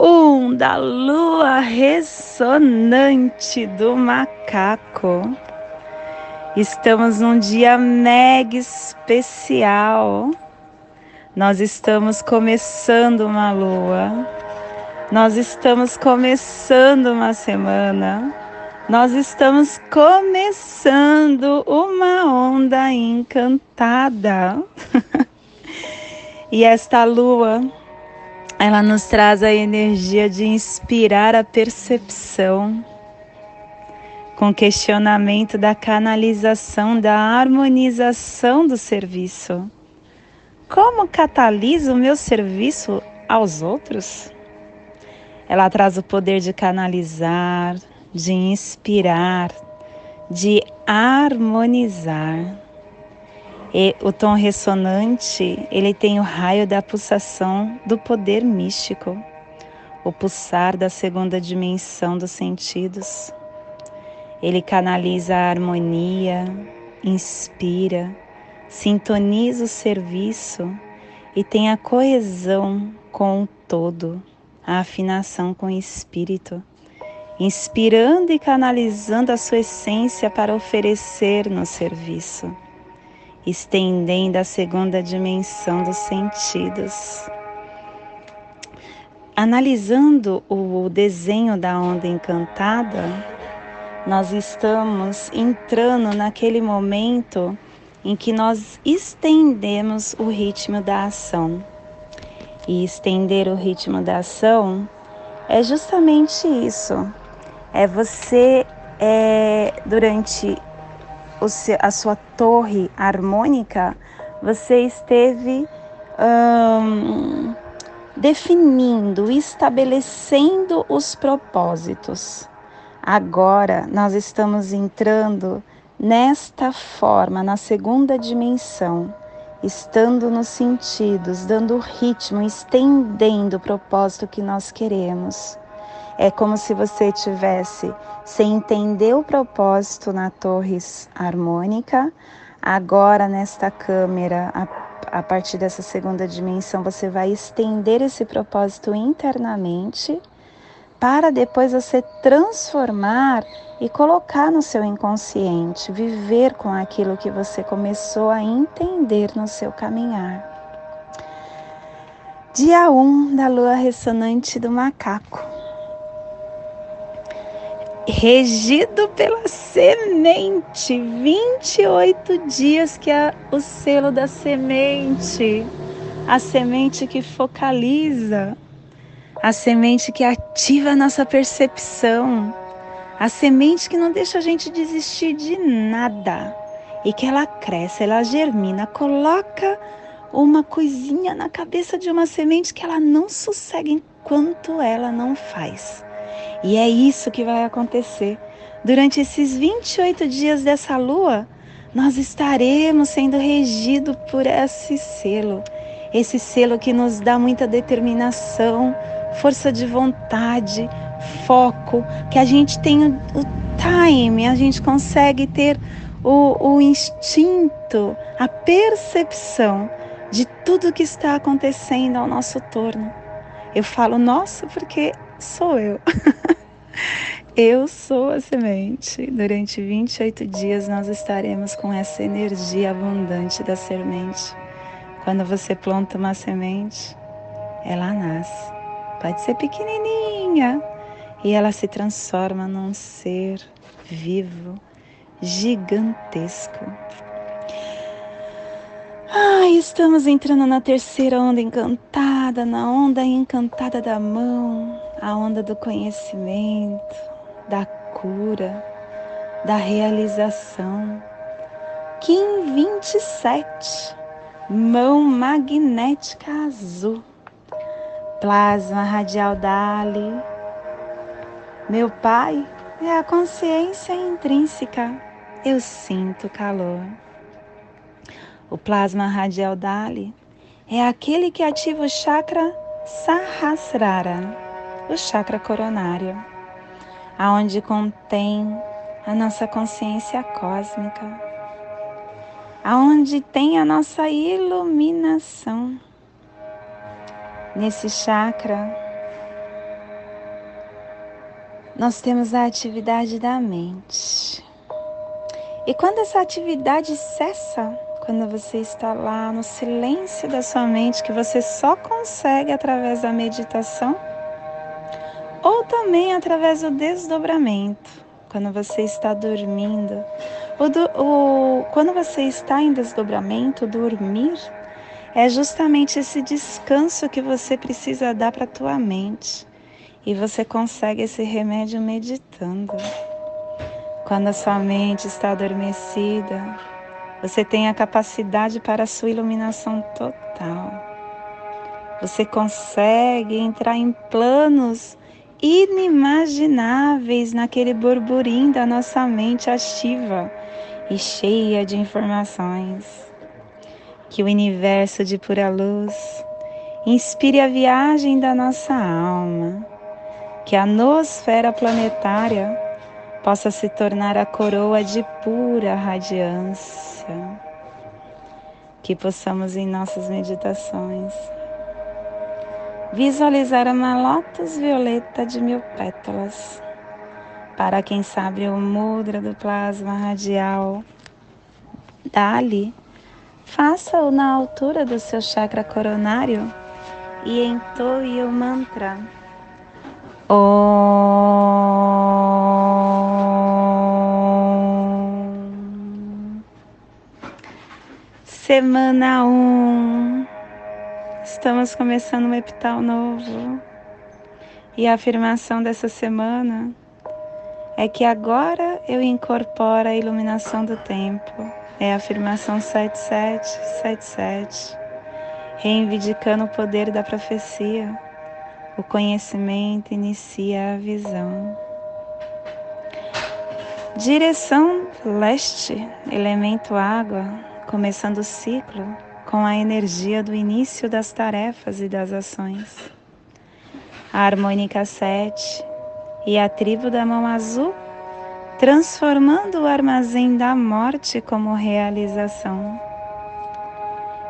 um da lua ressonante do macaco. Estamos num dia mega especial. Nós estamos começando uma lua. Nós estamos começando uma semana. Nós estamos começando uma onda encantada. e esta lua ela nos traz a energia de inspirar a percepção, com questionamento da canalização, da harmonização do serviço. Como catalisa o meu serviço aos outros? Ela traz o poder de canalizar, de inspirar, de harmonizar. E o tom ressonante, ele tem o raio da pulsação do poder místico, o pulsar da segunda dimensão dos sentidos. Ele canaliza a harmonia, inspira, sintoniza o serviço e tem a coesão com o todo, a afinação com o espírito, inspirando e canalizando a sua essência para oferecer no serviço estendendo a segunda dimensão dos sentidos. Analisando o desenho da onda encantada, nós estamos entrando naquele momento em que nós estendemos o ritmo da ação. E estender o ritmo da ação é justamente isso. É você, é, durante a sua torre harmônica, você esteve hum, definindo, estabelecendo os propósitos. Agora nós estamos entrando nesta forma, na segunda dimensão, estando nos sentidos, dando ritmo, estendendo o propósito que nós queremos. É como se você tivesse, sem entender o propósito na torre harmônica, agora nesta câmera, a, a partir dessa segunda dimensão, você vai estender esse propósito internamente para depois você transformar e colocar no seu inconsciente, viver com aquilo que você começou a entender no seu caminhar. Dia 1 um da lua ressonante do macaco regido pela semente. 28 dias que é o selo da semente, a semente que focaliza, a semente que ativa a nossa percepção, a semente que não deixa a gente desistir de nada e que ela cresce, ela germina, coloca uma coisinha na cabeça de uma semente que ela não sossega enquanto ela não faz. E é isso que vai acontecer. Durante esses 28 dias dessa lua, nós estaremos sendo regidos por esse selo. Esse selo que nos dá muita determinação, força de vontade, foco, que a gente tem o, time, a gente consegue ter o, o instinto, a percepção de tudo que está acontecendo ao nosso torno. Eu falo nosso porque sou eu. eu sou a semente. Durante 28 dias nós estaremos com essa energia abundante da semente. Quando você planta uma semente, ela nasce. Pode ser pequenininha e ela se transforma num ser vivo, gigantesco. Ai, estamos entrando na terceira onda encantada, na onda encantada da mão, a onda do conhecimento, da cura, da realização. Kim 27, mão magnética azul. plasma radial Dali. Meu pai é a consciência intrínseca. Eu sinto calor. O plasma radial Dali é aquele que ativa o chakra Sahasrara, o chakra coronário, aonde contém a nossa consciência cósmica, aonde tem a nossa iluminação. Nesse chakra, nós temos a atividade da mente. E quando essa atividade cessa, quando você está lá no silêncio da sua mente, que você só consegue através da meditação, ou também através do desdobramento, quando você está dormindo. O, do, o, quando você está em desdobramento, dormir é justamente esse descanso que você precisa dar para a tua mente. E você consegue esse remédio meditando. Quando a sua mente está adormecida, você tem a capacidade para a sua iluminação total. Você consegue entrar em planos inimagináveis naquele burburinho da nossa mente ativa e cheia de informações. Que o universo de pura luz inspire a viagem da nossa alma, que a nosfera planetária possa se tornar a coroa de pura radiância, que possamos em nossas meditações visualizar uma lótus violeta de mil pétalas. Para quem sabe o mudra do plasma radial, dali, faça-o na altura do seu chakra coronário e entoie o mantra. Om. Semana 1. Um. Estamos começando um epital novo. E a afirmação dessa semana é que agora eu incorporo a iluminação do tempo. É a afirmação 7777, reivindicando o poder da profecia. O conhecimento inicia a visão. Direção leste, elemento água, começando o ciclo com a energia do início das tarefas e das ações. A harmônica 7 e a tribo da mão azul, transformando o armazém da morte como realização.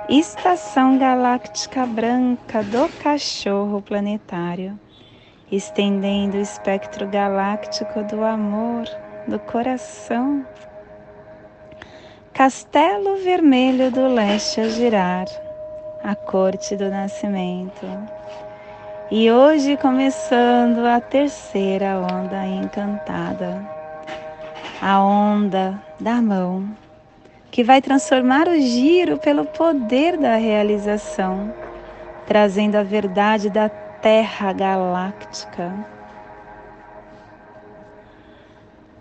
Estação galáctica branca do cachorro planetário, estendendo o espectro galáctico do amor, do coração Castelo Vermelho do Leste a girar, a corte do nascimento. E hoje começando a terceira onda encantada, a onda da mão, que vai transformar o giro pelo poder da realização, trazendo a verdade da Terra Galáctica.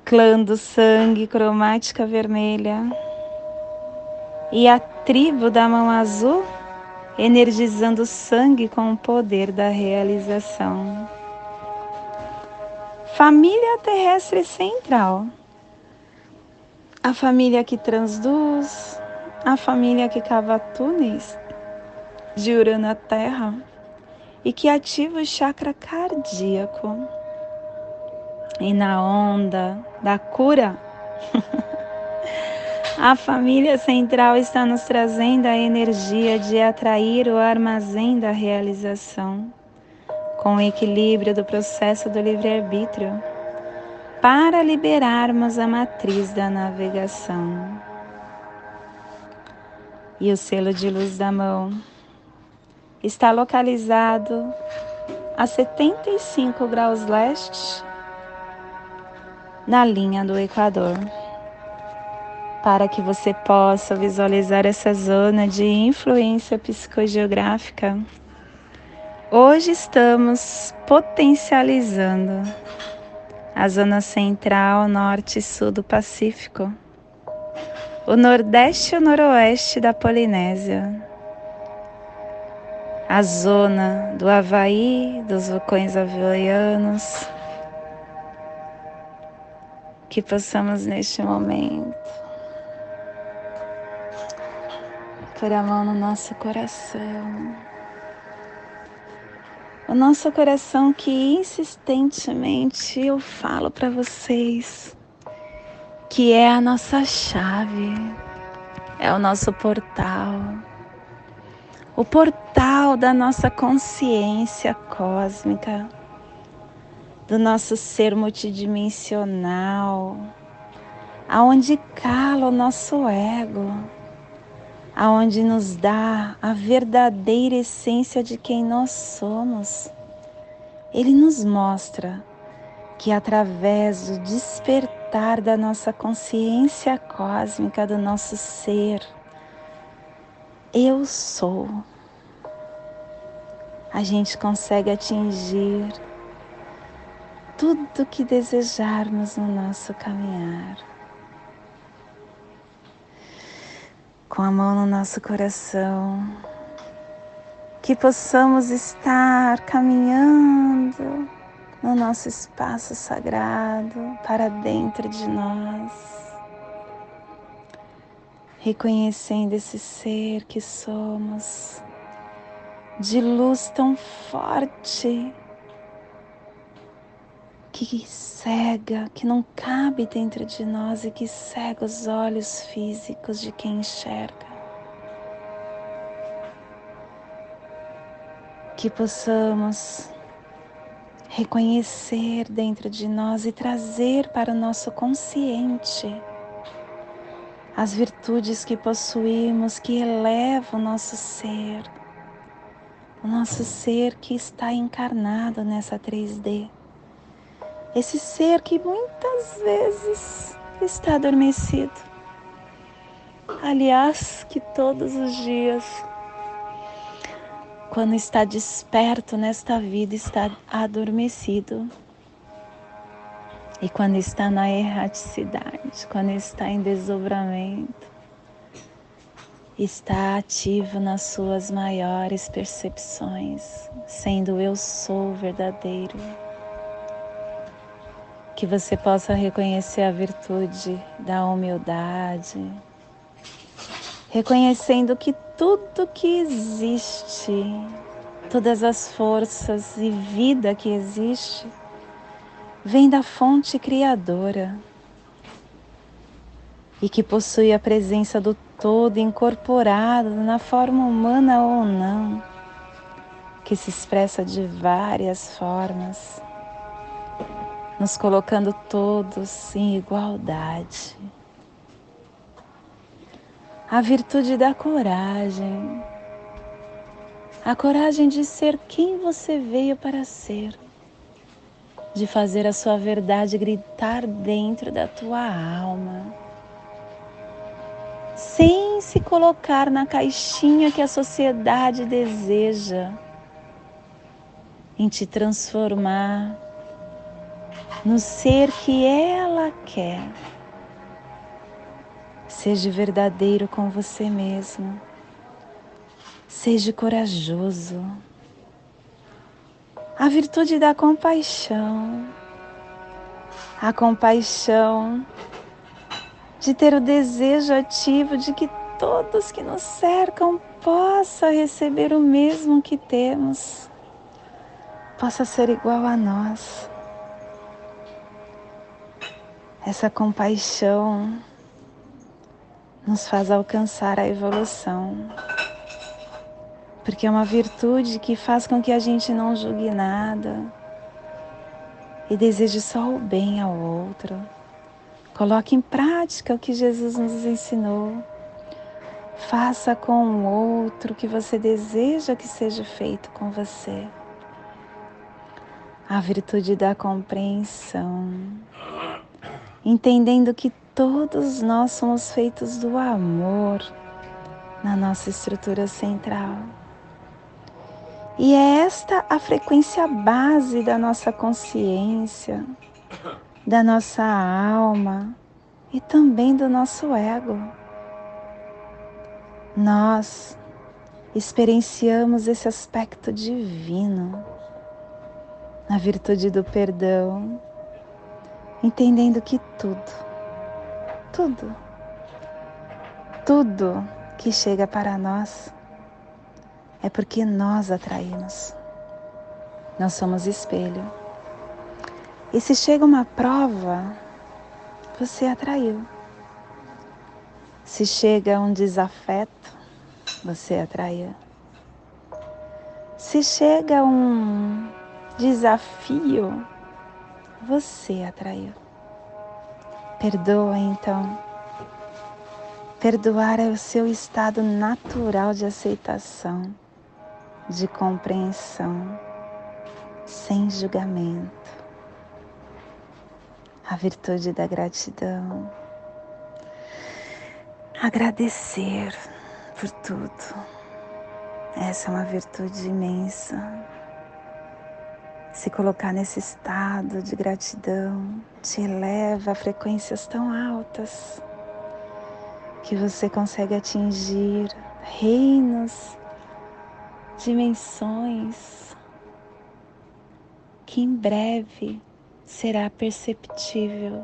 Clã do sangue cromática vermelha e a tribo da mão azul energizando o sangue com o poder da realização. Família terrestre central. A família que transduz, a família que cava túneis de Urano à Terra e que ativa o chakra cardíaco. E na onda da cura, A família central está nos trazendo a energia de atrair o armazém da realização, com o equilíbrio do processo do livre-arbítrio, para liberarmos a matriz da navegação. E o selo de luz da mão está localizado a 75 graus leste na linha do Equador para que você possa visualizar essa zona de influência psicogeográfica. Hoje estamos potencializando a zona central, norte e sul do Pacífico, o nordeste e o noroeste da Polinésia, a zona do Havaí, dos vulcões havaianos, que possamos neste momento pôr a mão no nosso coração. O nosso coração que insistentemente eu falo para vocês que é a nossa chave, é o nosso portal o portal da nossa consciência cósmica, do nosso ser multidimensional, aonde cala o nosso ego, aonde nos dá a verdadeira essência de quem nós somos. Ele nos mostra que através do despertar da nossa consciência cósmica, do nosso ser, eu sou, a gente consegue atingir tudo que desejarmos no nosso caminhar. Com a mão no nosso coração, que possamos estar caminhando no nosso espaço sagrado para dentro de nós. Reconhecendo esse ser que somos, de luz tão forte que cega, que não cabe dentro de nós e que cega os olhos físicos de quem enxerga. Que possamos reconhecer dentro de nós e trazer para o nosso consciente as virtudes que possuímos que elevam o nosso ser, o nosso ser que está encarnado nessa 3D. Esse ser que muitas vezes está adormecido. Aliás, que todos os dias, quando está desperto nesta vida, está adormecido. E quando está na erraticidade, quando está em desdobramento, está ativo nas suas maiores percepções, sendo eu sou verdadeiro. Que você possa reconhecer a virtude da humildade, reconhecendo que tudo que existe, todas as forças e vida que existe, vem da fonte criadora e que possui a presença do todo incorporado na forma humana ou não, que se expressa de várias formas, nos colocando todos em igualdade. A virtude da coragem, a coragem de ser quem você veio para ser. De fazer a sua verdade gritar dentro da tua alma, sem se colocar na caixinha que a sociedade deseja, em te transformar no ser que ela quer. Seja verdadeiro com você mesmo. Seja corajoso a virtude da compaixão. A compaixão de ter o desejo ativo de que todos que nos cercam possam receber o mesmo que temos, possa ser igual a nós. Essa compaixão nos faz alcançar a evolução porque é uma virtude que faz com que a gente não julgue nada e deseje só o bem ao outro. Coloque em prática o que Jesus nos ensinou. Faça com o outro o que você deseja que seja feito com você. A virtude da compreensão, entendendo que todos nós somos feitos do amor na nossa estrutura central. E é esta a frequência base da nossa consciência, da nossa alma e também do nosso ego. Nós experienciamos esse aspecto divino na virtude do perdão, entendendo que tudo, tudo, tudo que chega para nós é porque nós atraímos. Nós somos espelho. E se chega uma prova, você atraiu. Se chega um desafeto, você atraiu. Se chega um desafio, você atraiu. Perdoa então. Perdoar é o seu estado natural de aceitação, de compreensão, sem julgamento. A virtude da gratidão. Agradecer por tudo. Essa é uma virtude imensa se colocar nesse estado de gratidão te eleva a frequências tão altas que você consegue atingir reinos, dimensões que em breve será perceptível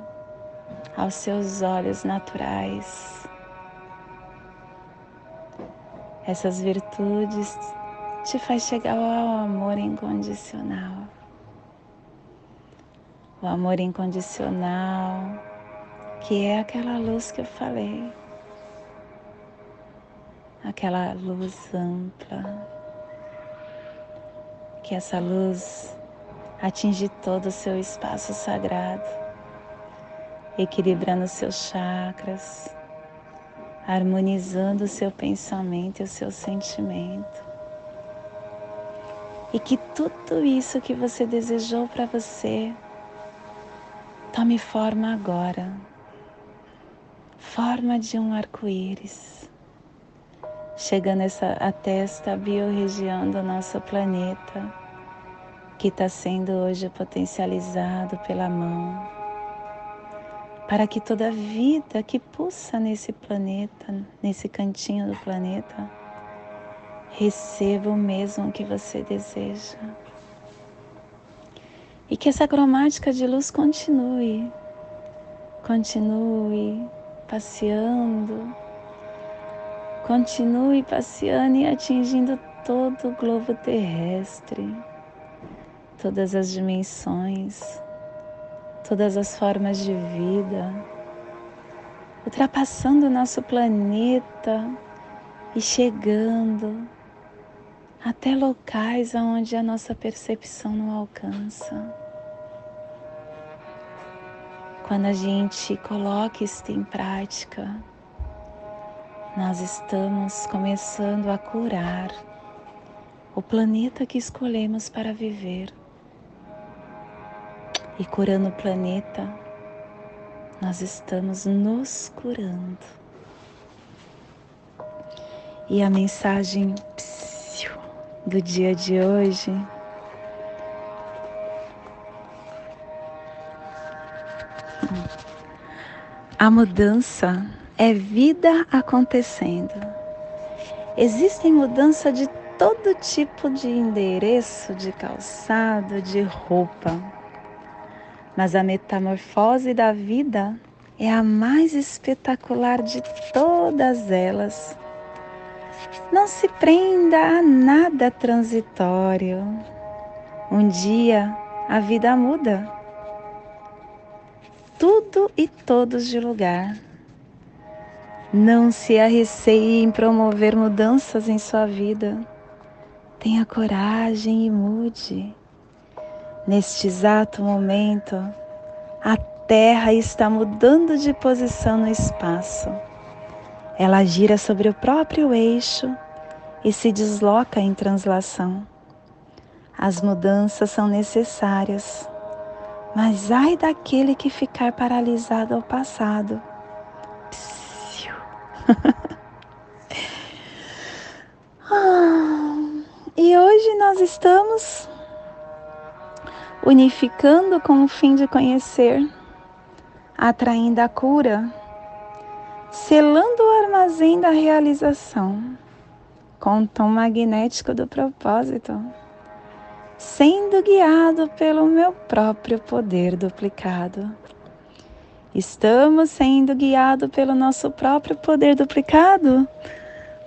aos seus olhos naturais. Essas virtudes te faz chegar ao amor incondicional. O amor incondicional, que é aquela luz que eu falei, aquela luz ampla, que essa luz atinge todo o seu espaço sagrado, equilibrando seus chakras, harmonizando o seu pensamento e o seu sentimento. E que tudo isso que você desejou para você Tome forma agora, forma de um arco-íris, chegando essa, até esta biorregião do nosso planeta, que está sendo hoje potencializado pela mão, para que toda vida que pulsa nesse planeta, nesse cantinho do planeta, receba o mesmo que você deseja. E que essa cromática de luz continue, continue passeando, continue passeando e atingindo todo o globo terrestre, todas as dimensões, todas as formas de vida, ultrapassando o nosso planeta e chegando até locais aonde a nossa percepção não alcança. Quando a gente coloca isso em prática, nós estamos começando a curar o planeta que escolhemos para viver. E curando o planeta, nós estamos nos curando. E a mensagem do dia de hoje. A mudança é vida acontecendo. Existem mudança de todo tipo de endereço, de calçado, de roupa. Mas a metamorfose da vida é a mais espetacular de todas elas não se prenda a nada transitório. Um dia a vida muda. Tudo e todos de lugar. Não se arreceie em promover mudanças em sua vida. Tenha coragem e mude. Neste exato momento, a Terra está mudando de posição no espaço. Ela gira sobre o próprio eixo e se desloca em translação. As mudanças são necessárias, mas ai daquele que ficar paralisado ao passado. ah, e hoje nós estamos unificando com o fim de conhecer, atraindo a cura selando o armazém da realização, com o tom magnético do propósito, sendo guiado pelo meu próprio poder duplicado. Estamos sendo guiados pelo nosso próprio poder duplicado,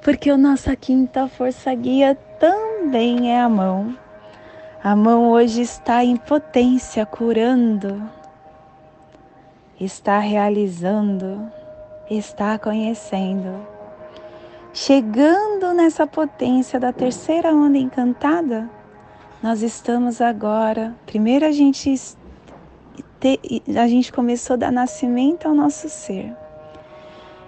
porque a nossa quinta força guia também é a mão. A mão hoje está em potência, curando, está realizando, está conhecendo. Chegando nessa potência da terceira onda encantada, nós estamos agora. Primeiro a gente a gente começou a dar nascimento ao nosso ser.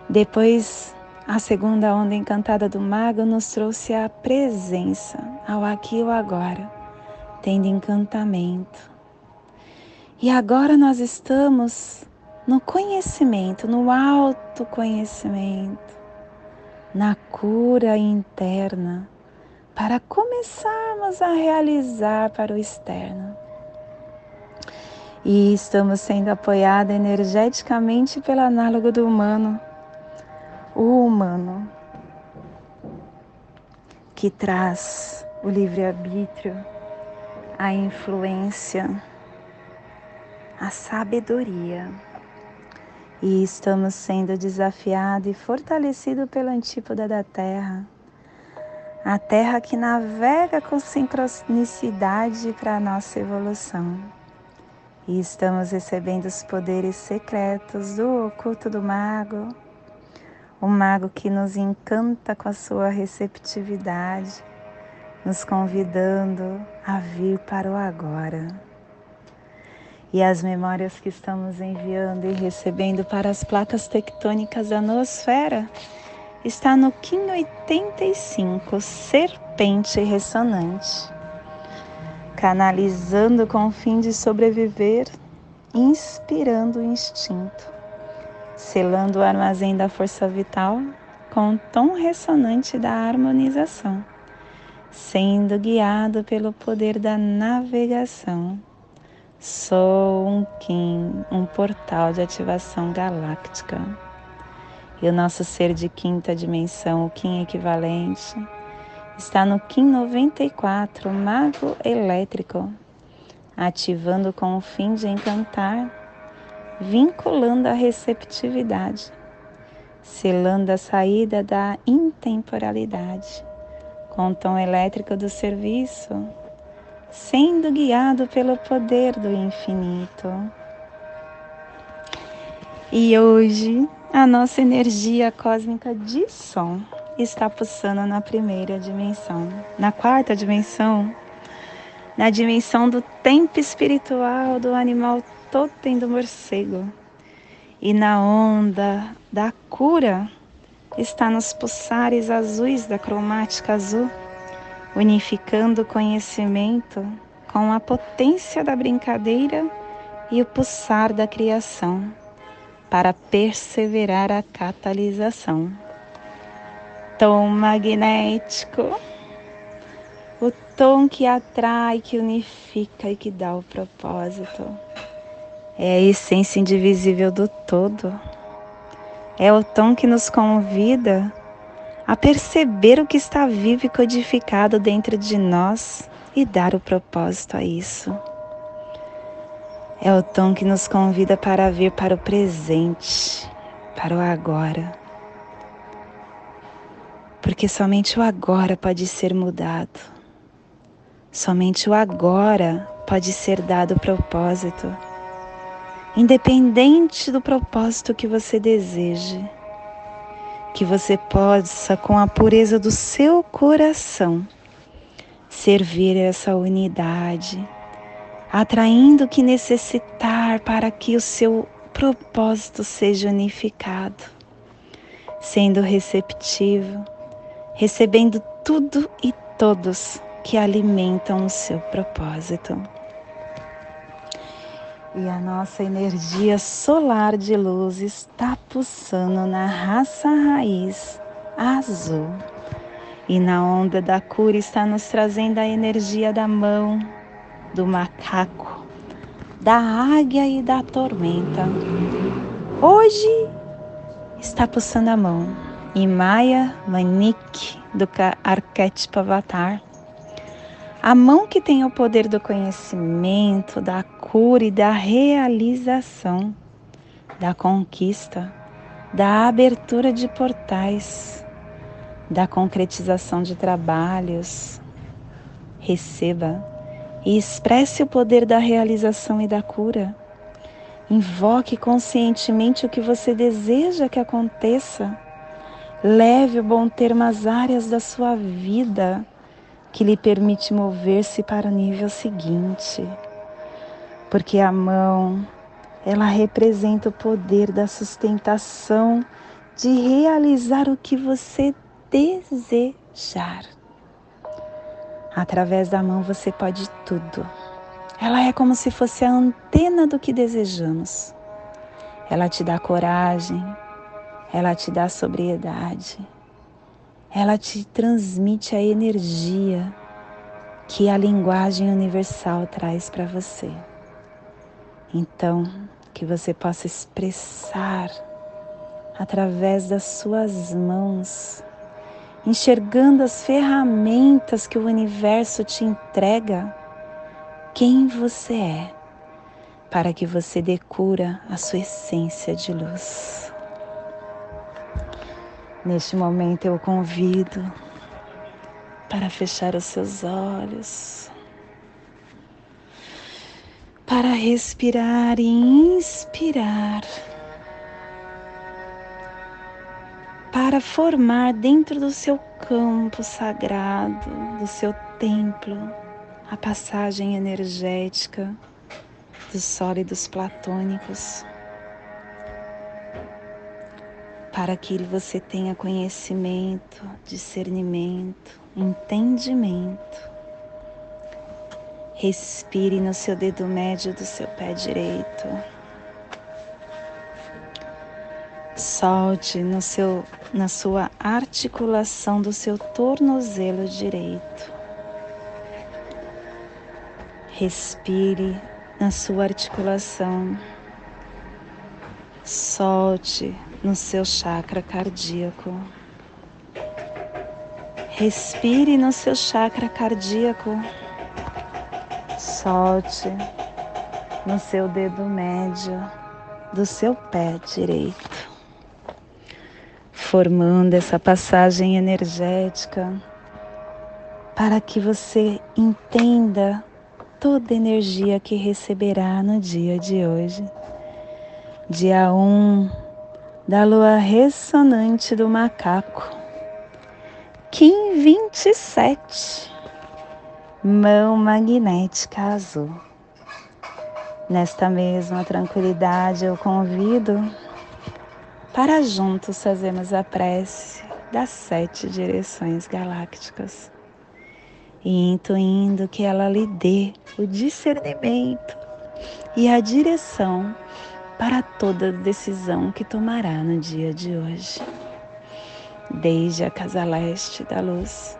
Depois, a segunda onda encantada do mago nos trouxe a presença, ao aqui e ao agora, tendo encantamento. E agora nós estamos no conhecimento, no autoconhecimento, na cura interna, para começarmos a realizar para o externo e estamos sendo apoiados energeticamente pelo análogo do humano, o humano, que traz o livre-arbítrio, a influência, a sabedoria. E estamos sendo desafiados e fortalecidos pelo antípoda da Terra. A Terra que navega com sincronicidade para a nossa evolução e estamos recebendo os poderes secretos do oculto do mago, o mago que nos encanta com a sua receptividade, nos convidando a vir para o agora. E as memórias que estamos enviando e recebendo para as placas tectônicas da noosfera está no Kim 85, Serpente Ressonante canalizando com o fim de sobreviver, inspirando o instinto, selando o armazém da força vital com o tom ressonante da harmonização, sendo guiado pelo poder da navegação. Sou um Kim, um portal de ativação galáctica. E o nosso ser de quinta dimensão, o Kim equivalente, está no Kim 94, Mago Elétrico, ativando com o fim de encantar, vinculando a receptividade, selando a saída da intemporalidade, com o tom elétrico do serviço, sendo guiado pelo poder do infinito. E hoje, a nossa energia cósmica de som está pulsando na primeira dimensão. Na quarta dimensão, na dimensão do tempo espiritual do animal totem do morcego. E na onda da cura está nos pulsares azuis da cromática azul, unificando o conhecimento com a potência da brincadeira e o pulsar da criação, para perseverar a catalisação tom magnético, o tom que atrai, que unifica e que dá o propósito. É a essência indivisível do todo. É o tom que nos convida a perceber o que está vivo e codificado dentro de nós e dar o propósito a isso. É o tom que nos convida para vir para o presente, para o agora porque somente o agora pode ser mudado. Somente o agora pode ser dado propósito, independente do propósito que você deseje, que você possa, com a pureza do seu coração, servir essa unidade, atraindo o que necessitar para que o seu propósito seja unificado, sendo receptivo recebendo tudo e todos que alimentam o seu propósito. E a nossa energia solar de luz está pulsando na raça raiz azul. E na onda da cura está nos trazendo a energia da mão, do macaco, da águia e da tormenta. Hoje está pulsando a mão e Maya Manik, do arquétipo Avatar. A mão que tem o poder do conhecimento, da cura e da realização, da conquista, da abertura de portais, da concretização de trabalhos. Receba e expresse o poder da realização e da cura. Invoque conscientemente o que você deseja que aconteça. Leve o bom termo às áreas da sua vida que lhe permite mover-se para o nível seguinte. Porque a mão, ela representa o poder da sustentação de realizar o que você desejar. Através da mão você pode tudo. Ela é como se fosse a antena do que desejamos. Ela te dá coragem, ela te dá sobriedade, ela te transmite a energia que a linguagem universal traz para você. Então, que você possa expressar através das suas mãos, enxergando as ferramentas que o universo te entrega, quem você é, para que você dê cura à sua essência de luz. Neste momento eu convido para fechar os seus olhos, para respirar e inspirar. para formar dentro do seu campo sagrado, do seu templo, a passagem energética dos sólidos platônicos, para que você tenha conhecimento, discernimento, entendimento. Respire no seu dedo médio do seu pé direito. Solte no seu, na sua articulação do seu tornozelo direito. Respire na sua articulação. Solte no seu chakra cardíaco. Respire no seu chakra cardíaco. Solte no seu dedo médio do seu pé direito formando essa passagem energética para que você entenda toda a energia que receberá no dia de hoje. Dia 1 da lua ressonante do macaco. Kim 27. Mão magnética azul. Nesta mesma tranquilidade eu convido para juntos fazermos a prece das sete direções galácticas e intuindo que ela lhe dê o discernimento e a direção para toda decisão que tomará no dia de hoje, desde a casa leste da luz.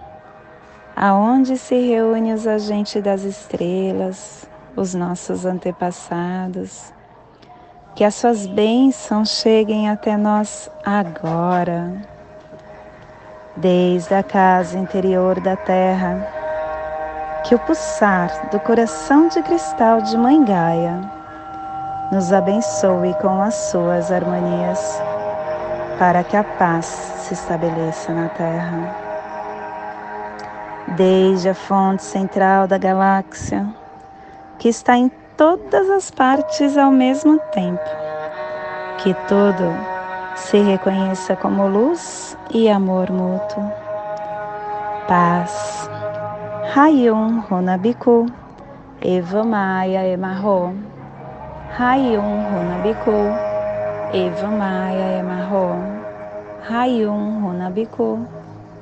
aonde se reúnem os agentes das estrelas, os nossos antepassados, que as suas bênçãos cheguem até nós agora desde a casa interior da terra, que o pulsar do coração de cristal de Mãe Gaia nos abençoe com as suas harmonias, para que a paz se estabeleça na terra. Desde a fonte central da galáxia, que está em todas as partes ao mesmo tempo. Que tudo se reconheça como luz e amor mútuo. Paz. Hayum Runabiku. Eva Maia Emarro. Hayum Runabiku. Eva Maia Emarro. Hayum Runabiku.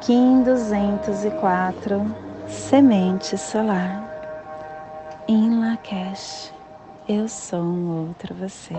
Kim 204, Semente Solar. Em Lakesh, eu sou um outro você.